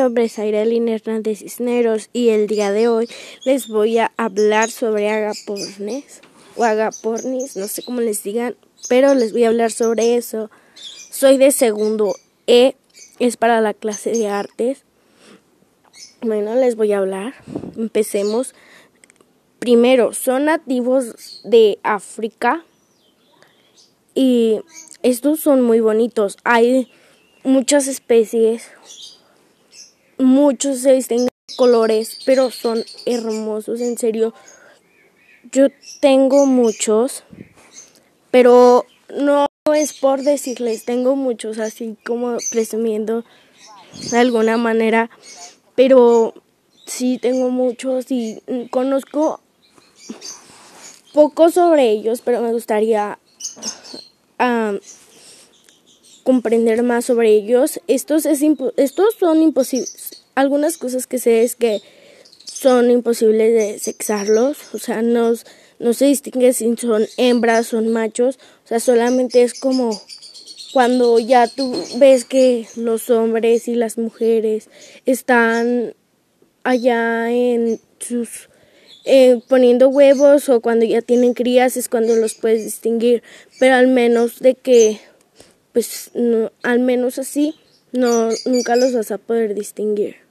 nombre es Airelin Hernández Cisneros y el día de hoy les voy a hablar sobre agapornis o agapornis, no sé cómo les digan, pero les voy a hablar sobre eso. Soy de segundo E, es para la clase de artes. Bueno, les voy a hablar. Empecemos. Primero, son nativos de África y estos son muy bonitos. Hay muchas especies muchos se distinguen colores, pero son hermosos, en serio. Yo tengo muchos, pero no es por decirles, tengo muchos, así como presumiendo de alguna manera, pero sí tengo muchos y conozco poco sobre ellos, pero me gustaría comprender más sobre ellos. Estos, es estos son imposibles. Algunas cosas que sé es que son imposibles de sexarlos, o sea, no, no se distingue si son hembras, son machos, o sea, solamente es como cuando ya tú ves que los hombres y las mujeres están allá en sus eh, poniendo huevos o cuando ya tienen crías es cuando los puedes distinguir, pero al menos de que pues no, al menos así no nunca los vas a poder distinguir.